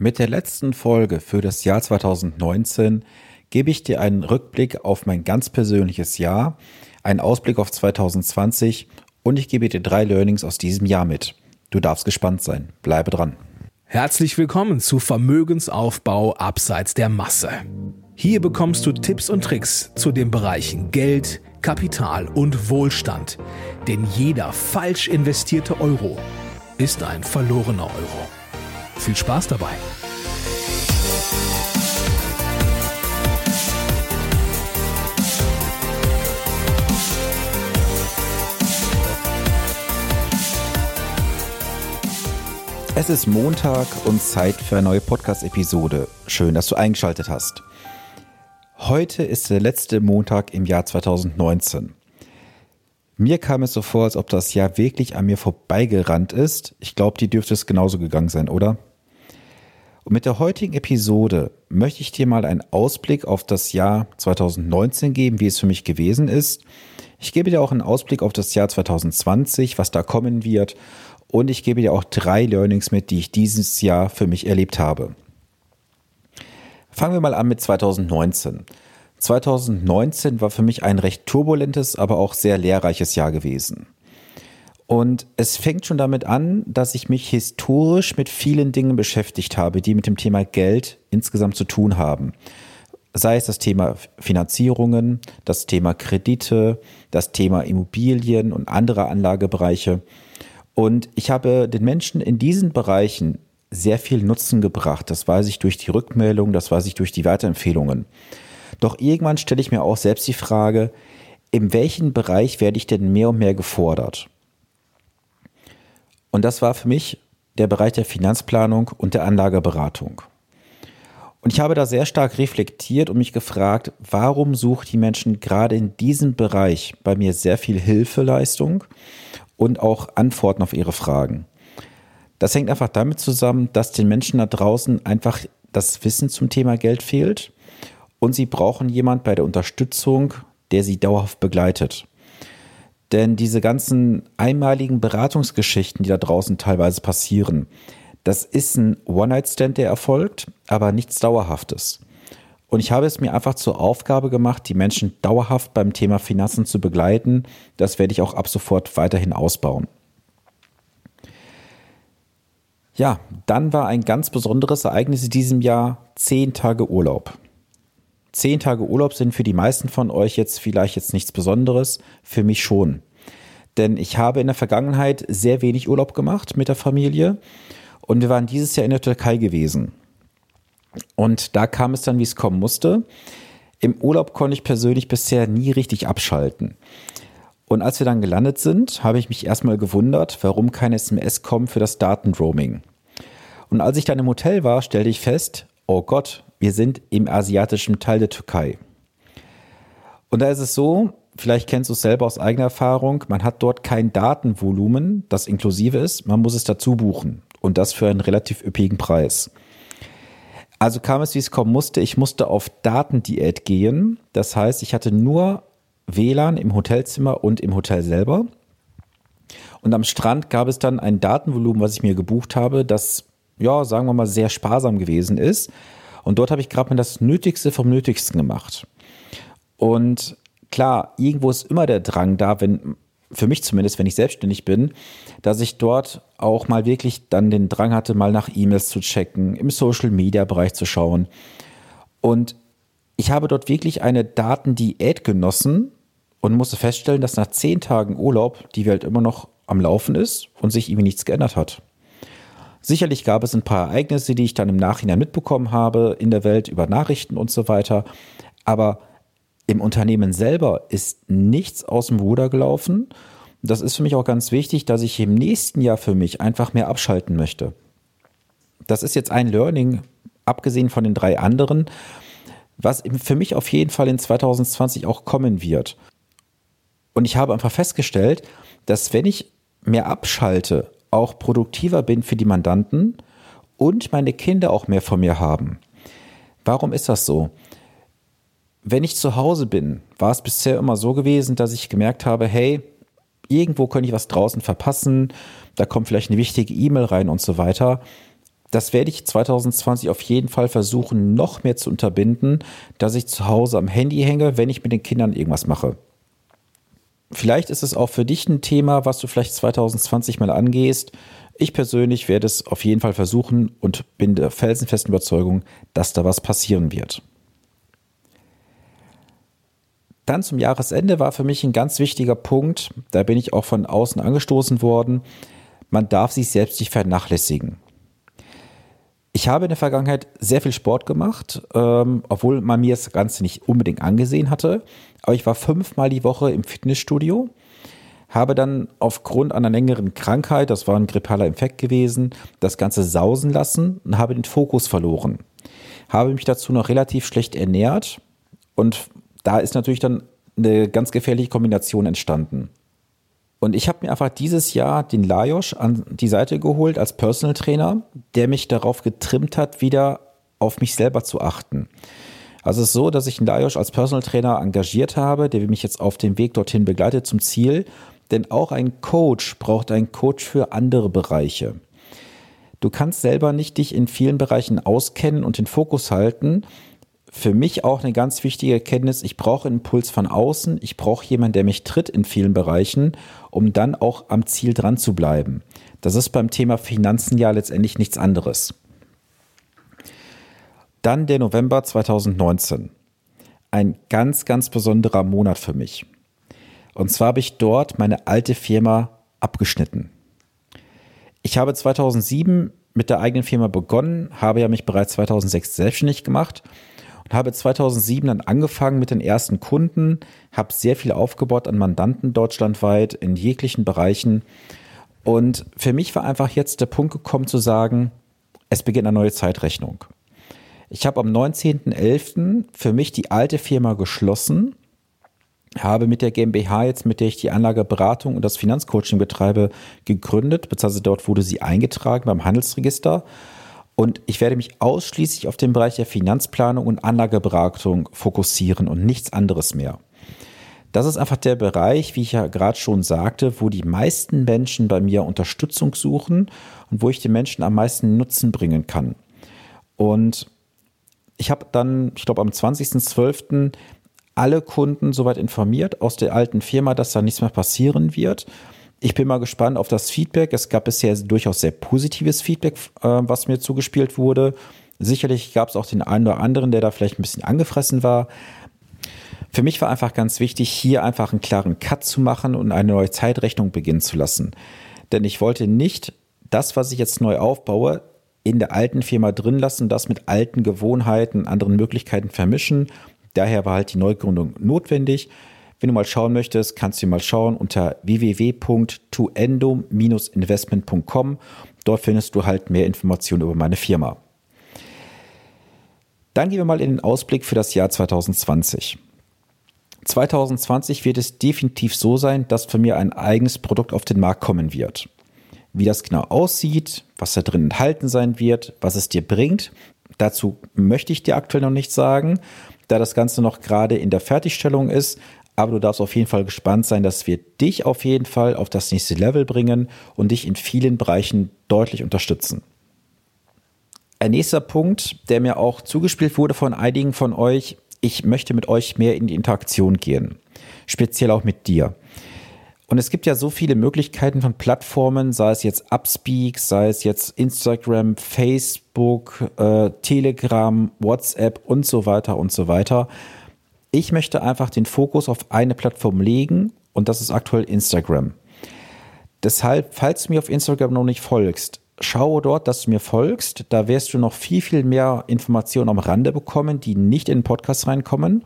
Mit der letzten Folge für das Jahr 2019 gebe ich dir einen Rückblick auf mein ganz persönliches Jahr, einen Ausblick auf 2020 und ich gebe dir drei Learnings aus diesem Jahr mit. Du darfst gespannt sein. Bleibe dran. Herzlich willkommen zu Vermögensaufbau abseits der Masse. Hier bekommst du Tipps und Tricks zu den Bereichen Geld, Kapital und Wohlstand. Denn jeder falsch investierte Euro ist ein verlorener Euro. Viel Spaß dabei! Es ist Montag und Zeit für eine neue Podcast-Episode. Schön, dass du eingeschaltet hast. Heute ist der letzte Montag im Jahr 2019. Mir kam es so vor, als ob das Jahr wirklich an mir vorbeigerannt ist. Ich glaube, die dürfte es genauso gegangen sein, oder? Und mit der heutigen Episode möchte ich dir mal einen Ausblick auf das Jahr 2019 geben, wie es für mich gewesen ist. Ich gebe dir auch einen Ausblick auf das Jahr 2020, was da kommen wird. Und ich gebe dir auch drei Learnings mit, die ich dieses Jahr für mich erlebt habe. Fangen wir mal an mit 2019. 2019 war für mich ein recht turbulentes, aber auch sehr lehrreiches Jahr gewesen. Und es fängt schon damit an, dass ich mich historisch mit vielen Dingen beschäftigt habe, die mit dem Thema Geld insgesamt zu tun haben. Sei es das Thema Finanzierungen, das Thema Kredite, das Thema Immobilien und andere Anlagebereiche. Und ich habe den Menschen in diesen Bereichen sehr viel Nutzen gebracht. Das weiß ich durch die Rückmeldung, das weiß ich durch die Weiterempfehlungen. Doch irgendwann stelle ich mir auch selbst die Frage, in welchem Bereich werde ich denn mehr und mehr gefordert? Und das war für mich der Bereich der Finanzplanung und der Anlageberatung. Und ich habe da sehr stark reflektiert und mich gefragt, warum sucht die Menschen gerade in diesem Bereich bei mir sehr viel Hilfeleistung und auch Antworten auf ihre Fragen. Das hängt einfach damit zusammen, dass den Menschen da draußen einfach das Wissen zum Thema Geld fehlt und sie brauchen jemand bei der Unterstützung, der sie dauerhaft begleitet. Denn diese ganzen einmaligen Beratungsgeschichten, die da draußen teilweise passieren, das ist ein One-Night-Stand, der erfolgt, aber nichts Dauerhaftes. Und ich habe es mir einfach zur Aufgabe gemacht, die Menschen dauerhaft beim Thema Finanzen zu begleiten. Das werde ich auch ab sofort weiterhin ausbauen. Ja, dann war ein ganz besonderes Ereignis in diesem Jahr zehn Tage Urlaub. Zehn Tage Urlaub sind für die meisten von euch jetzt vielleicht jetzt nichts Besonderes, für mich schon. Denn ich habe in der Vergangenheit sehr wenig Urlaub gemacht mit der Familie und wir waren dieses Jahr in der Türkei gewesen. Und da kam es dann, wie es kommen musste. Im Urlaub konnte ich persönlich bisher nie richtig abschalten. Und als wir dann gelandet sind, habe ich mich erstmal gewundert, warum keine SMS kommen für das Datenroaming. Und als ich dann im Hotel war, stellte ich fest, oh Gott, wir sind im asiatischen Teil der Türkei. Und da ist es so, vielleicht kennst du es selber aus eigener Erfahrung, man hat dort kein Datenvolumen, das inklusive ist, man muss es dazu buchen. Und das für einen relativ üppigen Preis. Also kam es, wie es kommen musste. Ich musste auf Datendiät gehen. Das heißt, ich hatte nur WLAN im Hotelzimmer und im Hotel selber. Und am Strand gab es dann ein Datenvolumen, was ich mir gebucht habe, das, ja, sagen wir mal, sehr sparsam gewesen ist. Und dort habe ich gerade mal das Nötigste vom Nötigsten gemacht. Und klar, irgendwo ist immer der Drang da, wenn, für mich zumindest, wenn ich selbstständig bin, dass ich dort auch mal wirklich dann den Drang hatte, mal nach E-Mails zu checken, im Social Media Bereich zu schauen. Und ich habe dort wirklich eine Datendiät genossen und musste feststellen, dass nach zehn Tagen Urlaub die Welt immer noch am Laufen ist und sich irgendwie nichts geändert hat. Sicherlich gab es ein paar Ereignisse, die ich dann im Nachhinein mitbekommen habe in der Welt über Nachrichten und so weiter. Aber im Unternehmen selber ist nichts aus dem Ruder gelaufen. Das ist für mich auch ganz wichtig, dass ich im nächsten Jahr für mich einfach mehr abschalten möchte. Das ist jetzt ein Learning, abgesehen von den drei anderen, was für mich auf jeden Fall in 2020 auch kommen wird. Und ich habe einfach festgestellt, dass wenn ich mehr abschalte, auch produktiver bin für die Mandanten und meine Kinder auch mehr von mir haben. Warum ist das so? Wenn ich zu Hause bin, war es bisher immer so gewesen, dass ich gemerkt habe, hey, irgendwo könnte ich was draußen verpassen, da kommt vielleicht eine wichtige E-Mail rein und so weiter. Das werde ich 2020 auf jeden Fall versuchen, noch mehr zu unterbinden, dass ich zu Hause am Handy hänge, wenn ich mit den Kindern irgendwas mache. Vielleicht ist es auch für dich ein Thema, was du vielleicht 2020 mal angehst. Ich persönlich werde es auf jeden Fall versuchen und bin der felsenfesten Überzeugung, dass da was passieren wird. Dann zum Jahresende war für mich ein ganz wichtiger Punkt, da bin ich auch von außen angestoßen worden, man darf sich selbst nicht vernachlässigen. Ich habe in der Vergangenheit sehr viel Sport gemacht, ähm, obwohl man mir das Ganze nicht unbedingt angesehen hatte. Aber ich war fünfmal die Woche im Fitnessstudio, habe dann aufgrund einer längeren Krankheit, das war ein grippaler Infekt gewesen, das Ganze sausen lassen und habe den Fokus verloren. Habe mich dazu noch relativ schlecht ernährt und da ist natürlich dann eine ganz gefährliche Kombination entstanden. Und ich habe mir einfach dieses Jahr den Lajos an die Seite geholt als Personal Trainer, der mich darauf getrimmt hat, wieder auf mich selber zu achten. Also es ist so, dass ich einen Lajos als Personal Trainer engagiert habe, der mich jetzt auf dem Weg dorthin begleitet zum Ziel. Denn auch ein Coach braucht einen Coach für andere Bereiche. Du kannst selber nicht dich in vielen Bereichen auskennen und den Fokus halten, für mich auch eine ganz wichtige Erkenntnis, ich brauche einen Impuls von außen, ich brauche jemanden, der mich tritt in vielen Bereichen, um dann auch am Ziel dran zu bleiben. Das ist beim Thema Finanzen ja letztendlich nichts anderes. Dann der November 2019. Ein ganz, ganz besonderer Monat für mich. Und zwar habe ich dort meine alte Firma abgeschnitten. Ich habe 2007 mit der eigenen Firma begonnen, habe ja mich bereits 2006 selbstständig gemacht und habe 2007 dann angefangen mit den ersten Kunden, habe sehr viel aufgebaut an Mandanten deutschlandweit in jeglichen Bereichen. Und für mich war einfach jetzt der Punkt gekommen zu sagen, es beginnt eine neue Zeitrechnung. Ich habe am 19.11. für mich die alte Firma geschlossen, habe mit der GmbH jetzt, mit der ich die Anlageberatung und das Finanzcoaching betreibe, gegründet, beziehungsweise dort wurde sie eingetragen beim Handelsregister und ich werde mich ausschließlich auf den Bereich der Finanzplanung und Anlageberatung fokussieren und nichts anderes mehr. Das ist einfach der Bereich, wie ich ja gerade schon sagte, wo die meisten Menschen bei mir Unterstützung suchen und wo ich den Menschen am meisten Nutzen bringen kann. Und ich habe dann, ich glaube, am 20.12. alle Kunden soweit informiert aus der alten Firma, dass da nichts mehr passieren wird. Ich bin mal gespannt auf das Feedback. Es gab bisher durchaus sehr positives Feedback, äh, was mir zugespielt wurde. Sicherlich gab es auch den einen oder anderen, der da vielleicht ein bisschen angefressen war. Für mich war einfach ganz wichtig, hier einfach einen klaren Cut zu machen und eine neue Zeitrechnung beginnen zu lassen. Denn ich wollte nicht das, was ich jetzt neu aufbaue, in der alten Firma drin lassen, das mit alten Gewohnheiten, anderen Möglichkeiten vermischen. Daher war halt die Neugründung notwendig. Wenn du mal schauen möchtest, kannst du mal schauen unter www.tuendo-investment.com. Dort findest du halt mehr Informationen über meine Firma. Dann gehen wir mal in den Ausblick für das Jahr 2020. 2020 wird es definitiv so sein, dass von mir ein eigenes Produkt auf den Markt kommen wird. Wie das genau aussieht, was da drin enthalten sein wird, was es dir bringt, dazu möchte ich dir aktuell noch nicht sagen, da das Ganze noch gerade in der Fertigstellung ist, aber du darfst auf jeden Fall gespannt sein, dass wir dich auf jeden Fall auf das nächste Level bringen und dich in vielen Bereichen deutlich unterstützen. Ein nächster Punkt, der mir auch zugespielt wurde von einigen von euch, ich möchte mit euch mehr in die Interaktion gehen, speziell auch mit dir. Und es gibt ja so viele Möglichkeiten von Plattformen, sei es jetzt Upspeak, sei es jetzt Instagram, Facebook, äh, Telegram, WhatsApp und so weiter und so weiter. Ich möchte einfach den Fokus auf eine Plattform legen und das ist aktuell Instagram. Deshalb, falls du mir auf Instagram noch nicht folgst, schaue dort, dass du mir folgst. Da wirst du noch viel, viel mehr Informationen am Rande bekommen, die nicht in den Podcast reinkommen.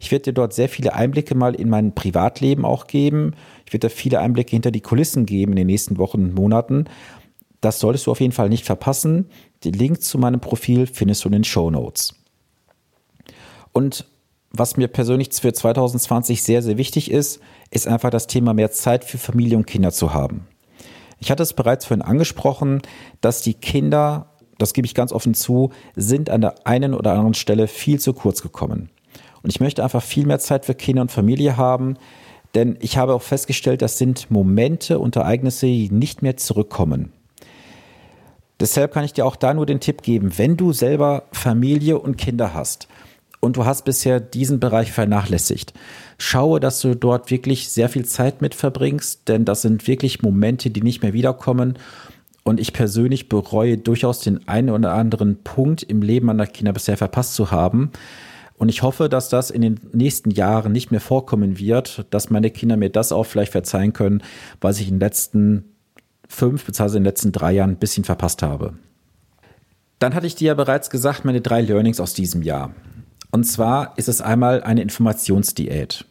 Ich werde dir dort sehr viele Einblicke mal in mein Privatleben auch geben. Ich werde dir viele Einblicke hinter die Kulissen geben in den nächsten Wochen und Monaten. Das solltest du auf jeden Fall nicht verpassen. Den Link zu meinem Profil findest du in den Show Notes. Und was mir persönlich für 2020 sehr, sehr wichtig ist, ist einfach das Thema mehr Zeit für Familie und Kinder zu haben. Ich hatte es bereits vorhin angesprochen, dass die Kinder, das gebe ich ganz offen zu, sind an der einen oder anderen Stelle viel zu kurz gekommen. Und ich möchte einfach viel mehr Zeit für Kinder und Familie haben, denn ich habe auch festgestellt, das sind Momente und Ereignisse, die nicht mehr zurückkommen. Deshalb kann ich dir auch da nur den Tipp geben, wenn du selber Familie und Kinder hast und du hast bisher diesen Bereich vernachlässigt, schaue, dass du dort wirklich sehr viel Zeit mit verbringst, denn das sind wirklich Momente, die nicht mehr wiederkommen. Und ich persönlich bereue durchaus den einen oder anderen Punkt im Leben meiner Kinder bisher verpasst zu haben. Und ich hoffe, dass das in den nächsten Jahren nicht mehr vorkommen wird, dass meine Kinder mir das auch vielleicht verzeihen können, was ich in den letzten fünf bzw. in den letzten drei Jahren ein bisschen verpasst habe. Dann hatte ich dir ja bereits gesagt, meine drei Learnings aus diesem Jahr. Und zwar ist es einmal eine Informationsdiät.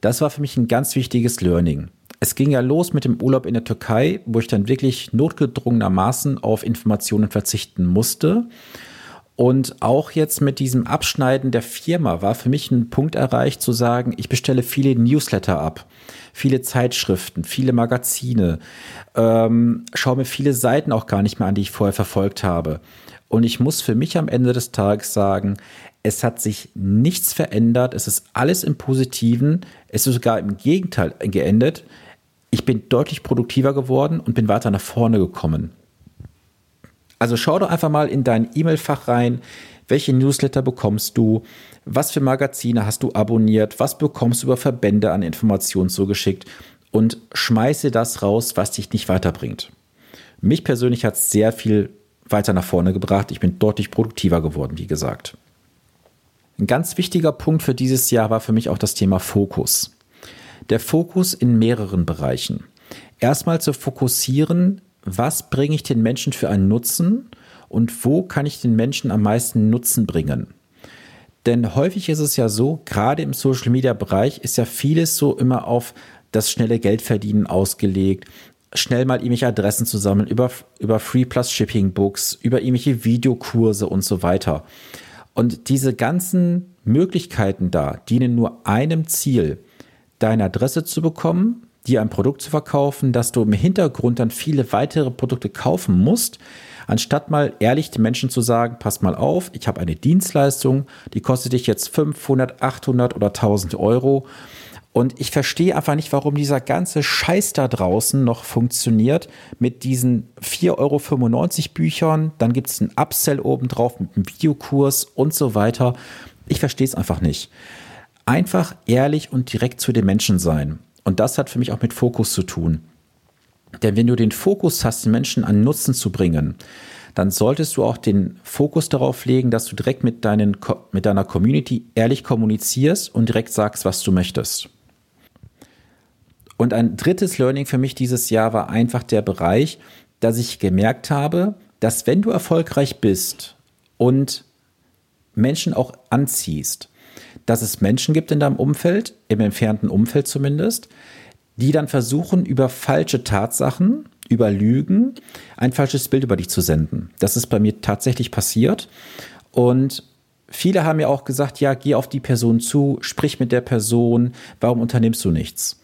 Das war für mich ein ganz wichtiges Learning. Es ging ja los mit dem Urlaub in der Türkei, wo ich dann wirklich notgedrungenermaßen auf Informationen verzichten musste. Und auch jetzt mit diesem Abschneiden der Firma war für mich ein Punkt erreicht zu sagen, ich bestelle viele Newsletter ab, viele Zeitschriften, viele Magazine, ähm, schaue mir viele Seiten auch gar nicht mehr an, die ich vorher verfolgt habe. Und ich muss für mich am Ende des Tages sagen, es hat sich nichts verändert. Es ist alles im Positiven. Es ist sogar im Gegenteil geendet. Ich bin deutlich produktiver geworden und bin weiter nach vorne gekommen. Also schau doch einfach mal in dein E-Mail-Fach rein. Welche Newsletter bekommst du? Was für Magazine hast du abonniert? Was bekommst du über Verbände an Informationen zugeschickt? Und schmeiße das raus, was dich nicht weiterbringt. Mich persönlich hat es sehr viel weiter nach vorne gebracht. Ich bin deutlich produktiver geworden, wie gesagt. Ein ganz wichtiger Punkt für dieses Jahr war für mich auch das Thema Fokus. Der Fokus in mehreren Bereichen. Erstmal zu fokussieren, was bringe ich den Menschen für einen Nutzen und wo kann ich den Menschen am meisten Nutzen bringen. Denn häufig ist es ja so, gerade im Social-Media-Bereich ist ja vieles so immer auf das schnelle Geldverdienen ausgelegt, schnell mal irgendwelche Adressen zu sammeln, über, über Free Plus Shipping Books, über irgendwelche Videokurse und so weiter. Und diese ganzen Möglichkeiten da dienen nur einem Ziel, deine Adresse zu bekommen, dir ein Produkt zu verkaufen, dass du im Hintergrund dann viele weitere Produkte kaufen musst, anstatt mal ehrlich den Menschen zu sagen, pass mal auf, ich habe eine Dienstleistung, die kostet dich jetzt 500, 800 oder 1000 Euro und ich verstehe einfach nicht, warum dieser ganze Scheiß da draußen noch funktioniert mit diesen 4,95 Euro Büchern. Dann gibt es einen Upsell obendrauf mit einem Videokurs und so weiter. Ich verstehe es einfach nicht. Einfach ehrlich und direkt zu den Menschen sein. Und das hat für mich auch mit Fokus zu tun. Denn wenn du den Fokus hast, den Menschen an Nutzen zu bringen, dann solltest du auch den Fokus darauf legen, dass du direkt mit, deinen, mit deiner Community ehrlich kommunizierst und direkt sagst, was du möchtest. Und ein drittes Learning für mich dieses Jahr war einfach der Bereich, dass ich gemerkt habe, dass wenn du erfolgreich bist und Menschen auch anziehst, dass es Menschen gibt in deinem Umfeld, im entfernten Umfeld zumindest, die dann versuchen, über falsche Tatsachen, über Lügen, ein falsches Bild über dich zu senden. Das ist bei mir tatsächlich passiert. Und viele haben mir auch gesagt, ja, geh auf die Person zu, sprich mit der Person, warum unternimmst du nichts?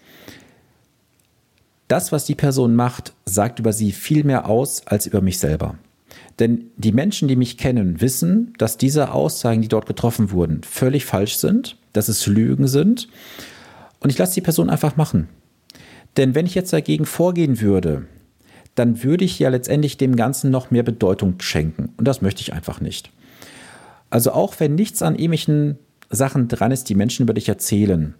Das, was die Person macht, sagt über sie viel mehr aus als über mich selber. Denn die Menschen, die mich kennen, wissen, dass diese Aussagen, die dort getroffen wurden, völlig falsch sind, dass es Lügen sind. Und ich lasse die Person einfach machen. Denn wenn ich jetzt dagegen vorgehen würde, dann würde ich ja letztendlich dem Ganzen noch mehr Bedeutung schenken. Und das möchte ich einfach nicht. Also auch wenn nichts an ähnlichen Sachen dran ist, die Menschen über dich erzählen.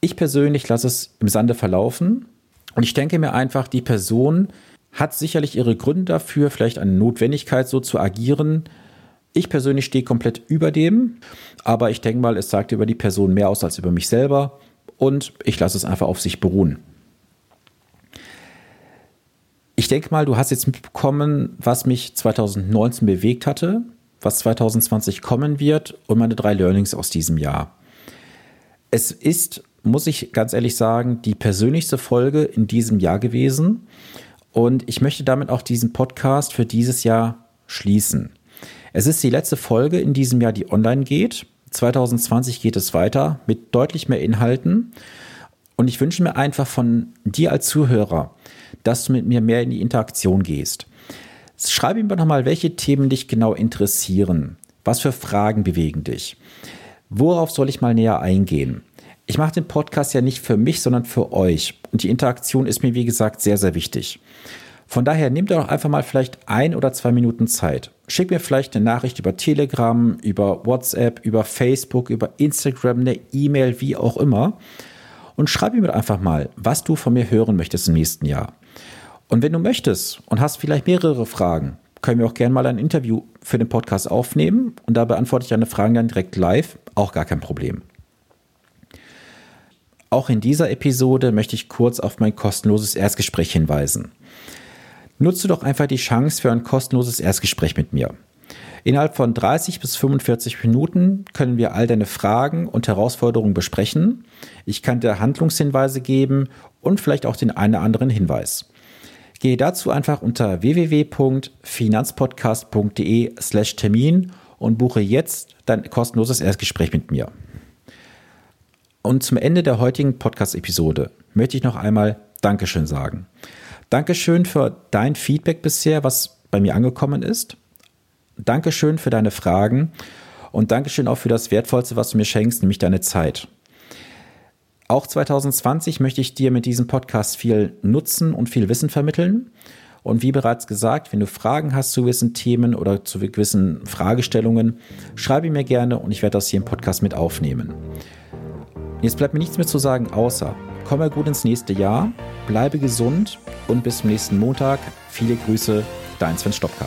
Ich persönlich lasse es im Sande verlaufen und ich denke mir einfach, die Person hat sicherlich ihre Gründe dafür, vielleicht eine Notwendigkeit, so zu agieren. Ich persönlich stehe komplett über dem, aber ich denke mal, es sagt über die Person mehr aus als über mich selber und ich lasse es einfach auf sich beruhen. Ich denke mal, du hast jetzt mitbekommen, was mich 2019 bewegt hatte, was 2020 kommen wird und meine drei Learnings aus diesem Jahr. Es ist muss ich ganz ehrlich sagen, die persönlichste Folge in diesem Jahr gewesen. Und ich möchte damit auch diesen Podcast für dieses Jahr schließen. Es ist die letzte Folge in diesem Jahr, die online geht. 2020 geht es weiter mit deutlich mehr Inhalten. Und ich wünsche mir einfach von dir als Zuhörer, dass du mit mir mehr in die Interaktion gehst. Schreibe mir doch mal, welche Themen dich genau interessieren. Was für Fragen bewegen dich? Worauf soll ich mal näher eingehen? Ich mache den Podcast ja nicht für mich, sondern für euch. Und die Interaktion ist mir, wie gesagt, sehr, sehr wichtig. Von daher nimm doch einfach mal vielleicht ein oder zwei Minuten Zeit. Schick mir vielleicht eine Nachricht über Telegram, über WhatsApp, über Facebook, über Instagram, eine E-Mail, wie auch immer. Und schreib mir einfach mal, was du von mir hören möchtest im nächsten Jahr. Und wenn du möchtest und hast vielleicht mehrere Fragen, können wir auch gerne mal ein Interview für den Podcast aufnehmen und da beantworte ich deine Fragen dann direkt live. Auch gar kein Problem. Auch in dieser Episode möchte ich kurz auf mein kostenloses Erstgespräch hinweisen. Nutze doch einfach die Chance für ein kostenloses Erstgespräch mit mir. Innerhalb von 30 bis 45 Minuten können wir all deine Fragen und Herausforderungen besprechen. Ich kann dir Handlungshinweise geben und vielleicht auch den einen oder anderen Hinweis. Gehe dazu einfach unter www.finanzpodcast.de slash Termin und buche jetzt dein kostenloses Erstgespräch mit mir. Und zum Ende der heutigen Podcast-Episode möchte ich noch einmal Dankeschön sagen. Dankeschön für dein Feedback bisher, was bei mir angekommen ist. Dankeschön für deine Fragen und Dankeschön auch für das Wertvollste, was du mir schenkst, nämlich deine Zeit. Auch 2020 möchte ich dir mit diesem Podcast viel Nutzen und viel Wissen vermitteln. Und wie bereits gesagt, wenn du Fragen hast zu gewissen Themen oder zu gewissen Fragestellungen, schreibe mir gerne und ich werde das hier im Podcast mit aufnehmen. Jetzt bleibt mir nichts mehr zu sagen, außer komme gut ins nächste Jahr, bleibe gesund und bis zum nächsten Montag. Viele Grüße, dein Sven Stopka.